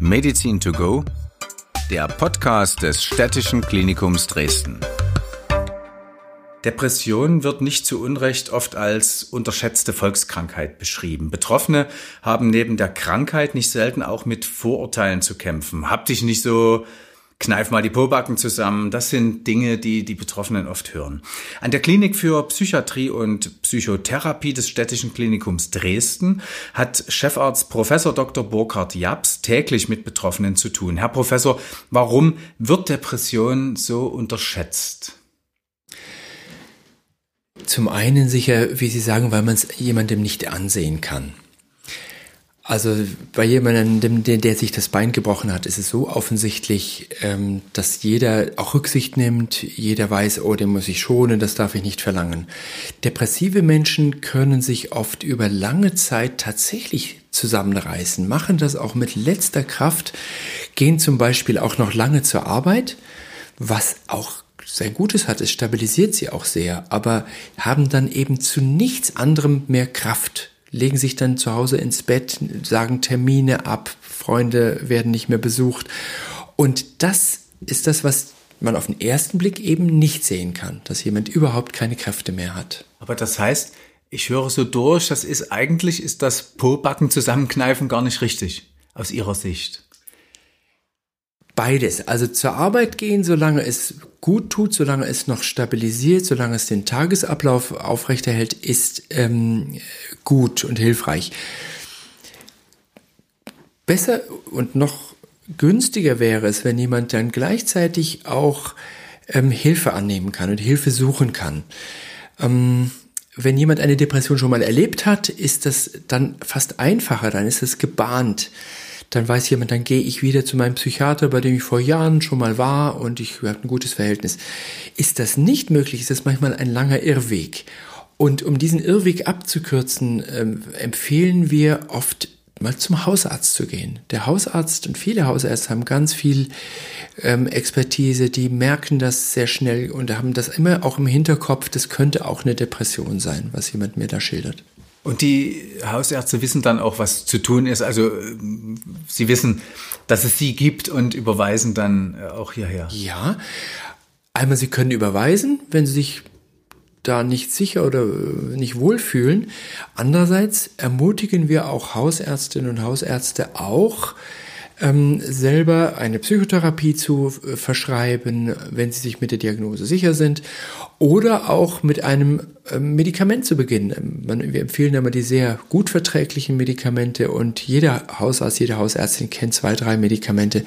Medizin to go, der Podcast des Städtischen Klinikums Dresden. Depression wird nicht zu Unrecht oft als unterschätzte Volkskrankheit beschrieben. Betroffene haben neben der Krankheit nicht selten auch mit Vorurteilen zu kämpfen. Hab dich nicht so Kneif mal die Pobacken zusammen. Das sind Dinge, die die Betroffenen oft hören. An der Klinik für Psychiatrie und Psychotherapie des Städtischen Klinikums Dresden hat Chefarzt Professor Dr. Burkhard Japs täglich mit Betroffenen zu tun. Herr Professor, warum wird Depression so unterschätzt? Zum einen sicher, wie Sie sagen, weil man es jemandem nicht ansehen kann. Also bei jemandem, der, der, sich das Bein gebrochen hat, ist es so offensichtlich, ähm, dass jeder auch Rücksicht nimmt, jeder weiß, oh, den muss ich schonen, das darf ich nicht verlangen. Depressive Menschen können sich oft über lange Zeit tatsächlich zusammenreißen, machen das auch mit letzter Kraft, gehen zum Beispiel auch noch lange zur Arbeit, was auch sehr Gutes hat, es stabilisiert sie auch sehr, aber haben dann eben zu nichts anderem mehr Kraft legen sich dann zu Hause ins Bett, sagen Termine ab, Freunde werden nicht mehr besucht. Und das ist das, was man auf den ersten Blick eben nicht sehen kann, dass jemand überhaupt keine Kräfte mehr hat. Aber das heißt, ich höre so durch, das ist eigentlich ist das Po-Backen zusammenkneifen gar nicht richtig aus Ihrer Sicht. Beides. Also zur Arbeit gehen, solange es gut tut, solange es noch stabilisiert, solange es den Tagesablauf aufrechterhält, ist ähm, gut und hilfreich. Besser und noch günstiger wäre es, wenn jemand dann gleichzeitig auch ähm, Hilfe annehmen kann und Hilfe suchen kann. Ähm, wenn jemand eine Depression schon mal erlebt hat, ist das dann fast einfacher, dann ist es gebahnt dann weiß jemand, dann gehe ich wieder zu meinem Psychiater, bei dem ich vor Jahren schon mal war und ich habe ein gutes Verhältnis. Ist das nicht möglich, ist das manchmal ein langer Irrweg. Und um diesen Irrweg abzukürzen, ähm, empfehlen wir oft mal zum Hausarzt zu gehen. Der Hausarzt und viele Hausärzte haben ganz viel ähm, Expertise, die merken das sehr schnell und haben das immer auch im Hinterkopf, das könnte auch eine Depression sein, was jemand mir da schildert. Und die Hausärzte wissen dann auch, was zu tun ist. Also sie wissen, dass es sie gibt und überweisen dann äh, auch hierher. Ja, einmal sie können überweisen, wenn sie sich da nicht sicher oder äh, nicht wohlfühlen. Andererseits ermutigen wir auch Hausärztinnen und Hausärzte auch, ähm, selber eine Psychotherapie zu äh, verschreiben, wenn sie sich mit der Diagnose sicher sind, oder auch mit einem äh, Medikament zu beginnen. Ähm, man, wir empfehlen immer die sehr gut verträglichen Medikamente und jeder Hausarzt, jede Hausärztin kennt zwei, drei Medikamente,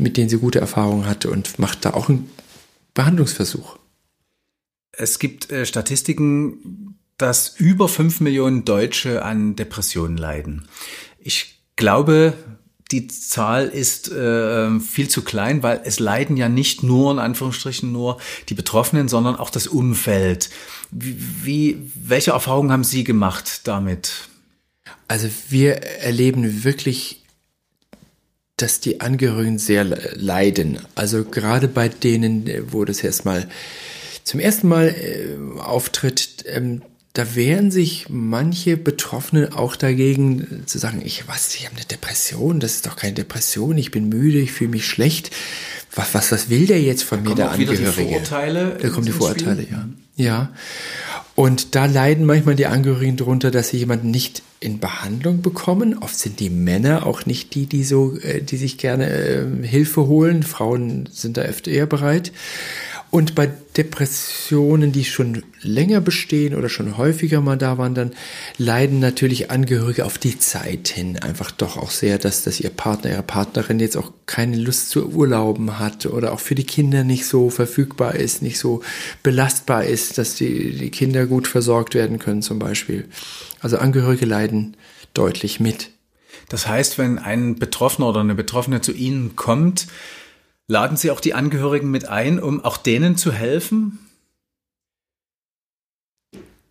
mit denen sie gute Erfahrungen hat und macht da auch einen Behandlungsversuch. Es gibt äh, Statistiken, dass über fünf Millionen Deutsche an Depressionen leiden. Ich glaube, die Zahl ist äh, viel zu klein, weil es leiden ja nicht nur in Anführungsstrichen nur die Betroffenen, sondern auch das Umfeld. Wie, wie welche Erfahrungen haben Sie gemacht damit? Also wir erleben wirklich, dass die Angehörigen sehr leiden. Also gerade bei denen, wo das erstmal zum ersten Mal äh, auftritt, ähm, da wehren sich manche Betroffene auch dagegen zu sagen, ich was, ich habe eine Depression, das ist doch keine Depression, ich bin müde, ich fühle mich schlecht. Was, was, was will der jetzt von da mir, der Angehörige? Die Vorurteile da kommen die Vorurteile, ja. Ja. Und da leiden manchmal die Angehörigen darunter, dass sie jemanden nicht in Behandlung bekommen. Oft sind die Männer auch nicht die, die so, äh, die sich gerne äh, Hilfe holen. Frauen sind da öfter eher bereit. Und bei Depressionen, die schon länger bestehen oder schon häufiger mal da waren, dann leiden natürlich Angehörige auf die Zeit hin einfach doch auch sehr, dass, dass ihr Partner, ihre Partnerin jetzt auch keine Lust zu Urlauben hat oder auch für die Kinder nicht so verfügbar ist, nicht so belastbar ist, dass die, die Kinder gut versorgt werden können zum Beispiel. Also Angehörige leiden deutlich mit. Das heißt, wenn ein Betroffener oder eine Betroffene zu Ihnen kommt, Laden Sie auch die Angehörigen mit ein, um auch denen zu helfen?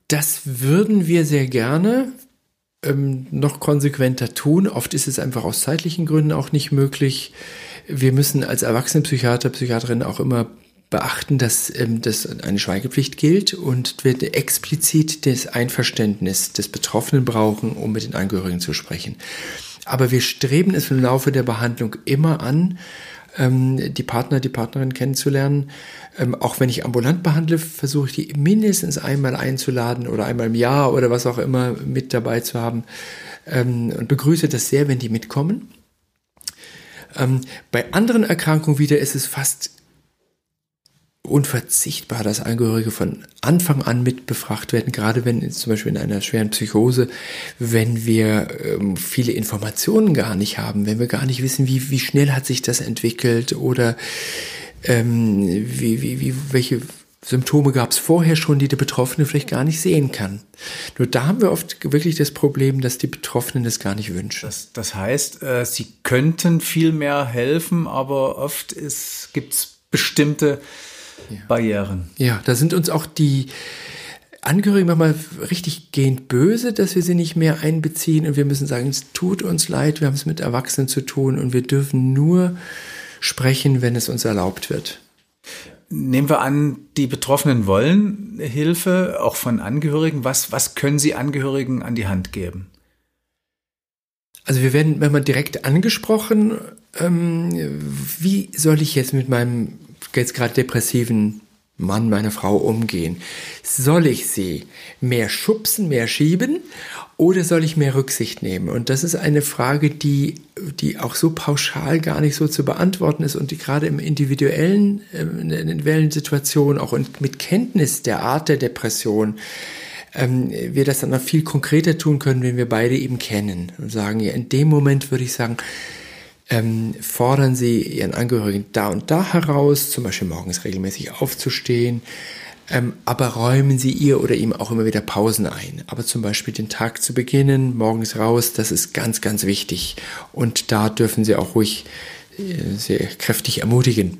Das würden wir sehr gerne ähm, noch konsequenter tun. Oft ist es einfach aus zeitlichen Gründen auch nicht möglich. Wir müssen als Erwachsenenpsychiater, Psychiaterin auch immer beachten, dass, ähm, dass eine Schweigepflicht gilt und wir explizit das Einverständnis des Betroffenen brauchen, um mit den Angehörigen zu sprechen. Aber wir streben es im Laufe der Behandlung immer an, ähm, die Partner, die Partnerin kennenzulernen. Ähm, auch wenn ich ambulant behandle, versuche ich die mindestens einmal einzuladen oder einmal im Jahr oder was auch immer mit dabei zu haben. Ähm, und begrüße das sehr, wenn die mitkommen. Ähm, bei anderen Erkrankungen wieder ist es fast unverzichtbar, dass Angehörige von Anfang an mit befragt werden, gerade wenn zum Beispiel in einer schweren Psychose, wenn wir ähm, viele Informationen gar nicht haben, wenn wir gar nicht wissen, wie, wie schnell hat sich das entwickelt oder ähm, wie, wie, wie, welche Symptome gab es vorher schon, die der Betroffene vielleicht gar nicht sehen kann. Nur da haben wir oft wirklich das Problem, dass die Betroffenen das gar nicht wünschen. Das, das heißt, äh, sie könnten viel mehr helfen, aber oft gibt es bestimmte ja. Barrieren. Ja, da sind uns auch die Angehörigen manchmal richtig gehend böse, dass wir sie nicht mehr einbeziehen und wir müssen sagen, es tut uns leid, wir haben es mit Erwachsenen zu tun und wir dürfen nur sprechen, wenn es uns erlaubt wird. Nehmen wir an, die Betroffenen wollen Hilfe, auch von Angehörigen. Was, was können Sie Angehörigen an die Hand geben? Also wir werden, wenn man direkt angesprochen, ähm, wie soll ich jetzt mit meinem jetzt gerade depressiven Mann, meiner Frau umgehen? Soll ich sie mehr schubsen, mehr schieben oder soll ich mehr Rücksicht nehmen? Und das ist eine Frage, die, die auch so pauschal gar nicht so zu beantworten ist und die gerade im individuellen, ähm, in der individuellen Situation auch mit Kenntnis der Art der Depression ähm, wir das dann noch viel konkreter tun können, wenn wir beide eben kennen und sagen, ja, in dem Moment würde ich sagen, ähm, fordern Sie Ihren Angehörigen da und da heraus, zum Beispiel morgens regelmäßig aufzustehen, ähm, aber räumen Sie ihr oder ihm auch immer wieder Pausen ein. Aber zum Beispiel den Tag zu beginnen, morgens raus, das ist ganz, ganz wichtig. Und da dürfen Sie auch ruhig äh, sehr kräftig ermutigen.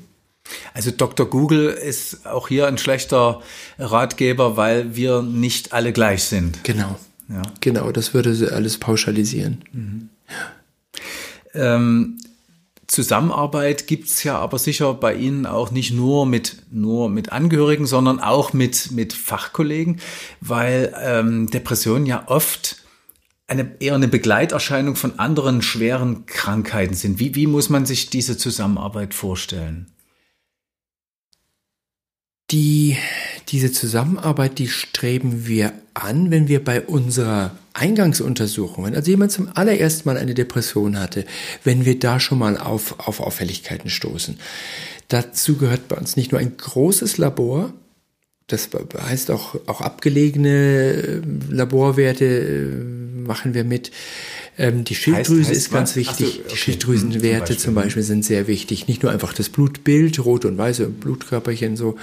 Also Dr. Google ist auch hier ein schlechter Ratgeber, weil wir nicht alle gleich sind. Genau. Ja. Genau, das würde alles pauschalisieren. Mhm. Ähm, Zusammenarbeit gibt's ja aber sicher bei Ihnen auch nicht nur mit, nur mit Angehörigen, sondern auch mit, mit Fachkollegen, weil ähm, Depressionen ja oft eine, eher eine Begleiterscheinung von anderen schweren Krankheiten sind. Wie, wie muss man sich diese Zusammenarbeit vorstellen? Die, diese Zusammenarbeit, die streben wir an, wenn wir bei unserer Eingangsuntersuchung, wenn also jemand zum allerersten Mal eine Depression hatte, wenn wir da schon mal auf, auf Auffälligkeiten stoßen. Dazu gehört bei uns nicht nur ein großes Labor, das heißt auch, auch abgelegene äh, Laborwerte äh, machen wir mit. Ähm, die Schilddrüse heißt, heißt ist ganz wichtig. So, okay. Die Schilddrüsenwerte zum Beispiel, zum Beispiel sind sehr wichtig. Nicht nur einfach das Blutbild, rote und weiße Blutkörperchen so,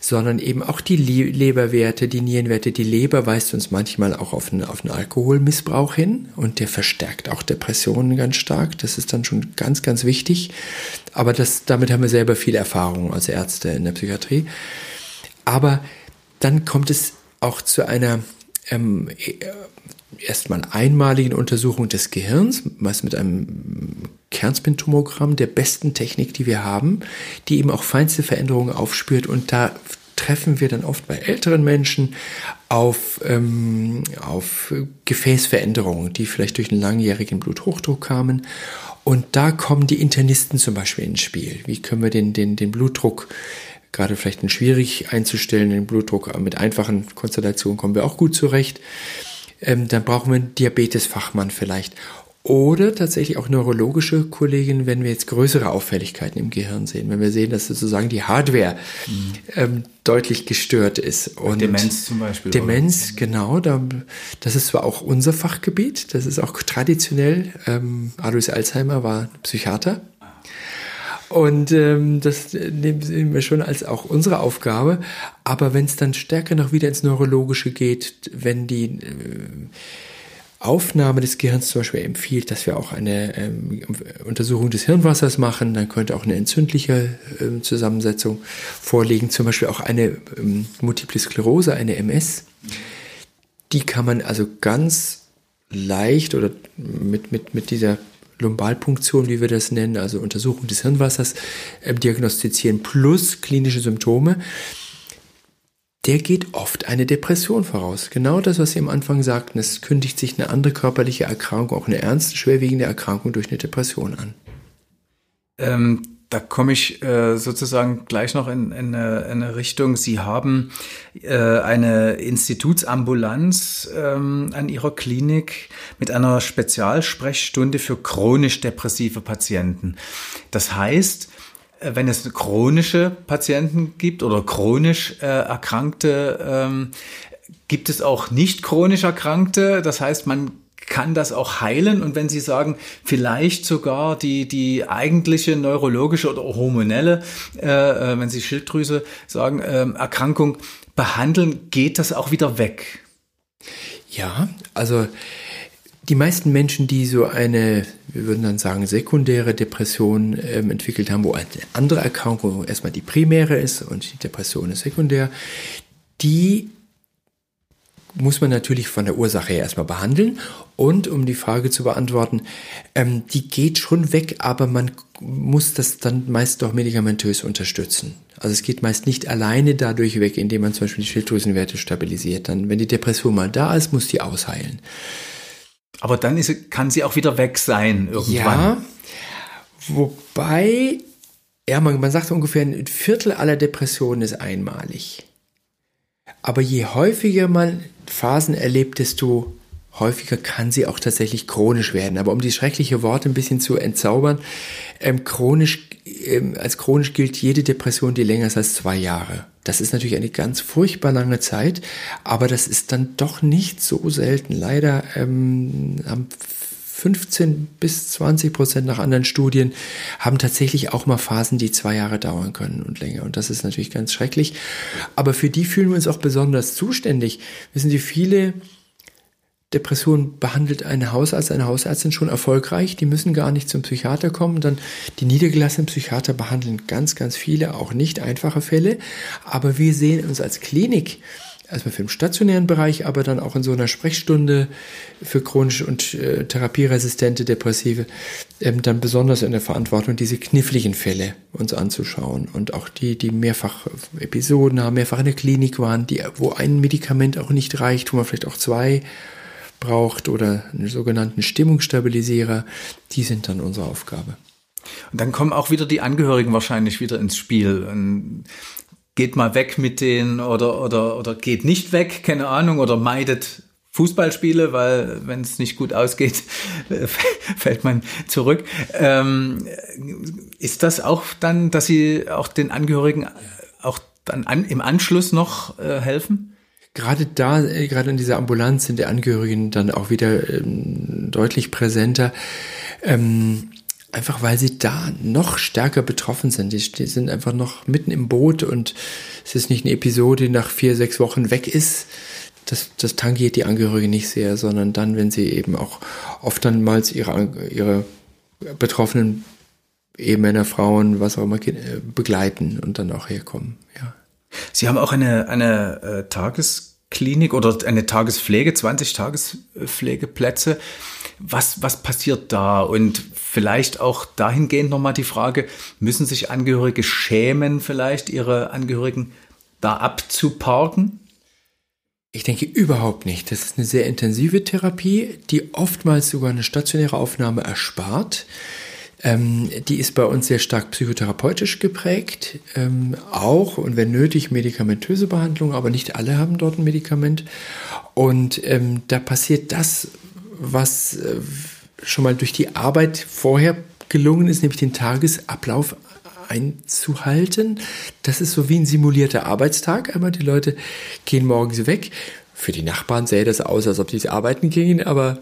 sondern eben auch die Leberwerte, die Nierenwerte. Die Leber weist uns manchmal auch auf einen, auf einen Alkoholmissbrauch hin und der verstärkt auch Depressionen ganz stark. Das ist dann schon ganz, ganz wichtig. Aber das, damit haben wir selber viel Erfahrung als Ärzte in der Psychiatrie. Aber dann kommt es auch zu einer ähm, erstmal einmaligen Untersuchung des Gehirns, meist mit einem Kernspintomogramm der besten Technik, die wir haben, die eben auch feinste Veränderungen aufspürt und da treffen wir dann oft bei älteren Menschen auf, ähm, auf Gefäßveränderungen, die vielleicht durch einen langjährigen Bluthochdruck kamen. Und da kommen die Internisten zum Beispiel ins Spiel. Wie können wir den, den, den Blutdruck gerade vielleicht einen schwierig einzustellenden Blutdruck mit einfachen Konstellationen kommen wir auch gut zurecht ähm, dann brauchen wir einen Diabetesfachmann vielleicht. Oder tatsächlich auch neurologische Kollegen, wenn wir jetzt größere Auffälligkeiten im Gehirn sehen, wenn wir sehen, dass sozusagen die Hardware mhm. ähm, deutlich gestört ist. Und Demenz zum Beispiel. Demenz, oder? genau. Da, das ist zwar auch unser Fachgebiet, das ist auch traditionell. Ähm, Alois Alzheimer war Psychiater und ähm, das nehmen wir schon als auch unsere Aufgabe. Aber wenn es dann stärker noch wieder ins Neurologische geht, wenn die äh, Aufnahme des Gehirns zum Beispiel empfiehlt, dass wir auch eine ähm, Untersuchung des Hirnwassers machen, dann könnte auch eine entzündliche ähm, Zusammensetzung vorliegen, zum Beispiel auch eine ähm, Multiple Sklerose, eine MS. Die kann man also ganz leicht oder mit, mit, mit dieser Lumbalpunktion, wie wir das nennen, also Untersuchung des Hirnwassers, äh, diagnostizieren plus klinische Symptome. der geht oft eine Depression voraus. Genau das, was Sie am Anfang sagten, es kündigt sich eine andere körperliche Erkrankung, auch eine ernste, schwerwiegende Erkrankung durch eine Depression an. Ähm, da komme ich äh, sozusagen gleich noch in, in, eine, in, eine, Richtung. Sie haben äh, eine Institutsambulanz ähm, an Ihrer Klinik mit einer Spezialsprechstunde für chronisch depressive Patienten. Das heißt, äh, wenn es chronische Patienten gibt oder chronisch äh, Erkrankte, ähm, gibt es auch nicht chronisch Erkrankte. Das heißt, man kann das auch heilen. Und wenn Sie sagen, vielleicht sogar die, die eigentliche neurologische oder hormonelle, äh, äh wenn Sie Schilddrüse sagen, äh, Erkrankung behandeln, geht das auch wieder weg? Ja, also die meisten Menschen, die so eine, wir würden dann sagen, sekundäre Depression ähm, entwickelt haben, wo eine andere Erkrankung erstmal die primäre ist und die Depression ist sekundär, die muss man natürlich von der Ursache her erstmal behandeln. Und um die Frage zu beantworten, ähm, die geht schon weg, aber man muss das dann meist doch medikamentös unterstützen. Also es geht meist nicht alleine dadurch weg, indem man zum Beispiel die Schilddrüsenwerte stabilisiert. Dann, wenn die Depression mal da ist, muss die ausheilen. Aber dann ist, kann sie auch wieder weg sein irgendwann. Ja, wobei, ja, man, man sagt ungefähr ein Viertel aller Depressionen ist einmalig. Aber je häufiger man Phasen erlebt, desto häufiger kann sie auch tatsächlich chronisch werden. Aber um die schreckliche Worte ein bisschen zu entzaubern, ähm, chronisch, ähm, als chronisch gilt jede Depression, die länger ist als zwei Jahre. Das ist natürlich eine ganz furchtbar lange Zeit, aber das ist dann doch nicht so selten. Leider ähm, haben 15 bis 20 Prozent nach anderen Studien haben tatsächlich auch mal Phasen, die zwei Jahre dauern können und länger. Und das ist natürlich ganz schrecklich. Aber für die fühlen wir uns auch besonders zuständig. Wissen Sie, viele Depressionen behandelt ein Hausarzt, eine Hausärztin schon erfolgreich. Die müssen gar nicht zum Psychiater kommen. Dann die niedergelassenen Psychiater behandeln ganz, ganz viele, auch nicht einfache Fälle. Aber wir sehen uns als Klinik erstmal für den stationären Bereich, aber dann auch in so einer Sprechstunde für chronisch und äh, therapieresistente Depressive, ähm, dann besonders in der Verantwortung, diese kniffligen Fälle uns anzuschauen und auch die, die mehrfach Episoden haben, mehrfach in der Klinik waren, die, wo ein Medikament auch nicht reicht, wo man vielleicht auch zwei braucht oder einen sogenannten Stimmungsstabilisierer, die sind dann unsere Aufgabe. Und dann kommen auch wieder die Angehörigen wahrscheinlich wieder ins Spiel. Geht mal weg mit denen oder, oder, oder geht nicht weg, keine Ahnung, oder meidet Fußballspiele, weil wenn es nicht gut ausgeht, fällt man zurück. Ähm, ist das auch dann, dass Sie auch den Angehörigen auch dann an, im Anschluss noch äh, helfen? Gerade da, äh, gerade in dieser Ambulanz sind die Angehörigen dann auch wieder ähm, deutlich präsenter. Ähm, einfach weil sie da noch stärker betroffen sind. Die, die, sind einfach noch mitten im Boot und es ist nicht eine Episode, die nach vier, sechs Wochen weg ist. Das, das tangiert die Angehörigen nicht sehr, sondern dann, wenn sie eben auch oft dann mal ihre, ihre betroffenen Ehemänner, Frauen, was auch immer äh, begleiten und dann auch herkommen. Ja. Sie haben auch eine, eine äh, Tagesklinik oder eine Tagespflege, 20 Tagespflegeplätze. Was, was passiert da? Und vielleicht auch dahingehend nochmal die Frage, müssen sich Angehörige schämen, vielleicht ihre Angehörigen da abzuparken? Ich denke überhaupt nicht. Das ist eine sehr intensive Therapie, die oftmals sogar eine stationäre Aufnahme erspart. Ähm, die ist bei uns sehr stark psychotherapeutisch geprägt, ähm, auch und wenn nötig medikamentöse Behandlung, aber nicht alle haben dort ein Medikament. Und ähm, da passiert das, was äh, schon mal durch die Arbeit vorher gelungen ist, nämlich den Tagesablauf einzuhalten. Das ist so wie ein simulierter Arbeitstag. Einmal die Leute gehen morgens weg. Für die Nachbarn sähe das aus, als ob sie arbeiten gingen, aber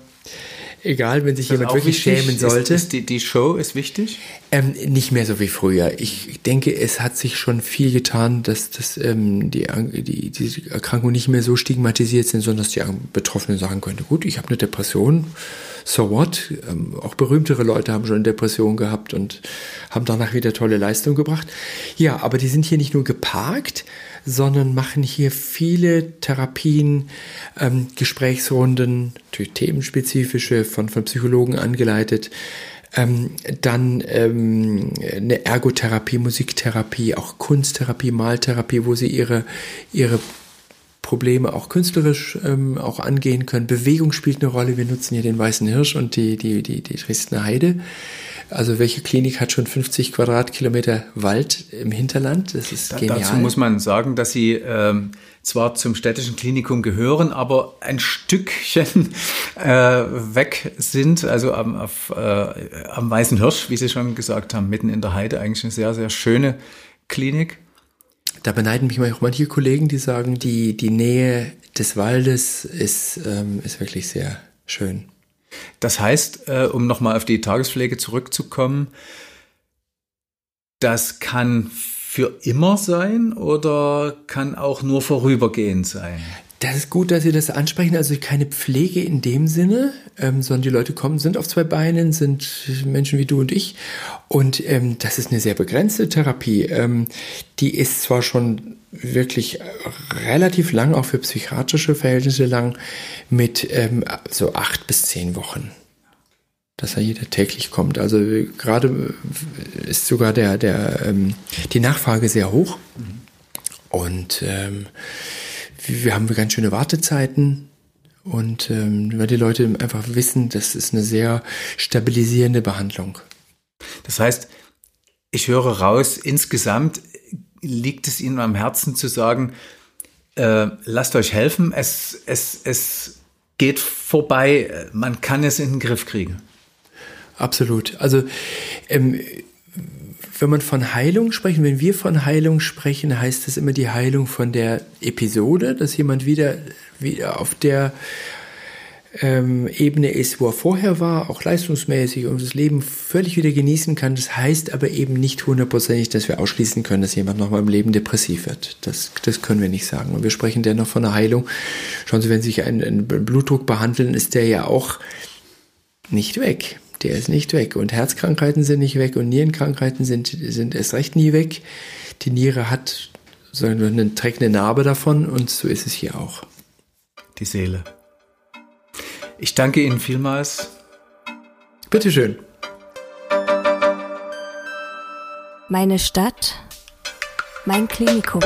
egal, wenn sich jemand wirklich wichtig? schämen sollte. Ist, ist die, die, Show ist wichtig? Ähm, nicht mehr so wie früher. Ich denke, es hat sich schon viel getan, dass, dass ähm, die, die, die Erkrankungen nicht mehr so stigmatisiert sind, sondern dass die Betroffenen sagen könnte, gut, ich habe eine Depression, so what? Ähm, auch berühmtere Leute haben schon Depressionen gehabt und haben danach wieder tolle Leistungen gebracht. Ja, aber die sind hier nicht nur geparkt, sondern machen hier viele Therapien, ähm, Gesprächsrunden, natürlich themenspezifische, von, von Psychologen angeleitet. Ähm, dann ähm, eine Ergotherapie, Musiktherapie, auch Kunsttherapie, Maltherapie, wo sie ihre, ihre Probleme auch künstlerisch ähm, auch angehen können. Bewegung spielt eine Rolle. Wir nutzen hier den Weißen Hirsch und die, die, die, die Dresdner Heide. Also welche Klinik hat schon 50 Quadratkilometer Wald im Hinterland? Das ist da, genial. Dazu muss man sagen, dass sie ähm, zwar zum städtischen Klinikum gehören, aber ein Stückchen äh, weg sind, also am, auf, äh, am Weißen Hirsch, wie Sie schon gesagt haben, mitten in der Heide, eigentlich eine sehr, sehr schöne Klinik. Da beneiden mich auch manche Kollegen, die sagen, die, die Nähe des Waldes ist, ähm, ist wirklich sehr schön. Das heißt, äh, um nochmal auf die Tagespflege zurückzukommen, das kann für immer sein oder kann auch nur vorübergehend sein? Das ist gut, dass Sie das ansprechen. Also keine Pflege in dem Sinne, ähm, sondern die Leute kommen, sind auf zwei Beinen, sind Menschen wie du und ich. Und ähm, das ist eine sehr begrenzte Therapie. Ähm, die ist zwar schon wirklich relativ lang, auch für psychiatrische Verhältnisse lang, mit ähm, so acht bis zehn Wochen dass er jeder täglich kommt. Also gerade ist sogar der, der, ähm, die Nachfrage sehr hoch. Mhm. Und ähm, wir haben ganz schöne Wartezeiten. Und ähm, weil die Leute einfach wissen, das ist eine sehr stabilisierende Behandlung. Das heißt, ich höre raus, insgesamt liegt es Ihnen am Herzen zu sagen, äh, lasst euch helfen, es, es, es geht vorbei, man kann es in den Griff kriegen. Absolut. Also ähm, wenn man von Heilung sprechen, wenn wir von Heilung sprechen, heißt das immer die Heilung von der Episode, dass jemand wieder, wieder auf der ähm, Ebene ist, wo er vorher war, auch leistungsmäßig und das Leben völlig wieder genießen kann. Das heißt aber eben nicht hundertprozentig, dass wir ausschließen können, dass jemand nochmal im Leben depressiv wird. Das, das können wir nicht sagen. Und wir sprechen dennoch von einer Heilung. Schauen Sie, wenn Sie sich einen, einen Blutdruck behandeln, ist der ja auch nicht weg der ist nicht weg. Und Herzkrankheiten sind nicht weg und Nierenkrankheiten sind, sind erst recht nie weg. Die Niere hat so eine, trägt eine Narbe davon und so ist es hier auch. Die Seele. Ich danke Ihnen vielmals. Bitteschön. Meine Stadt, mein Klinikum.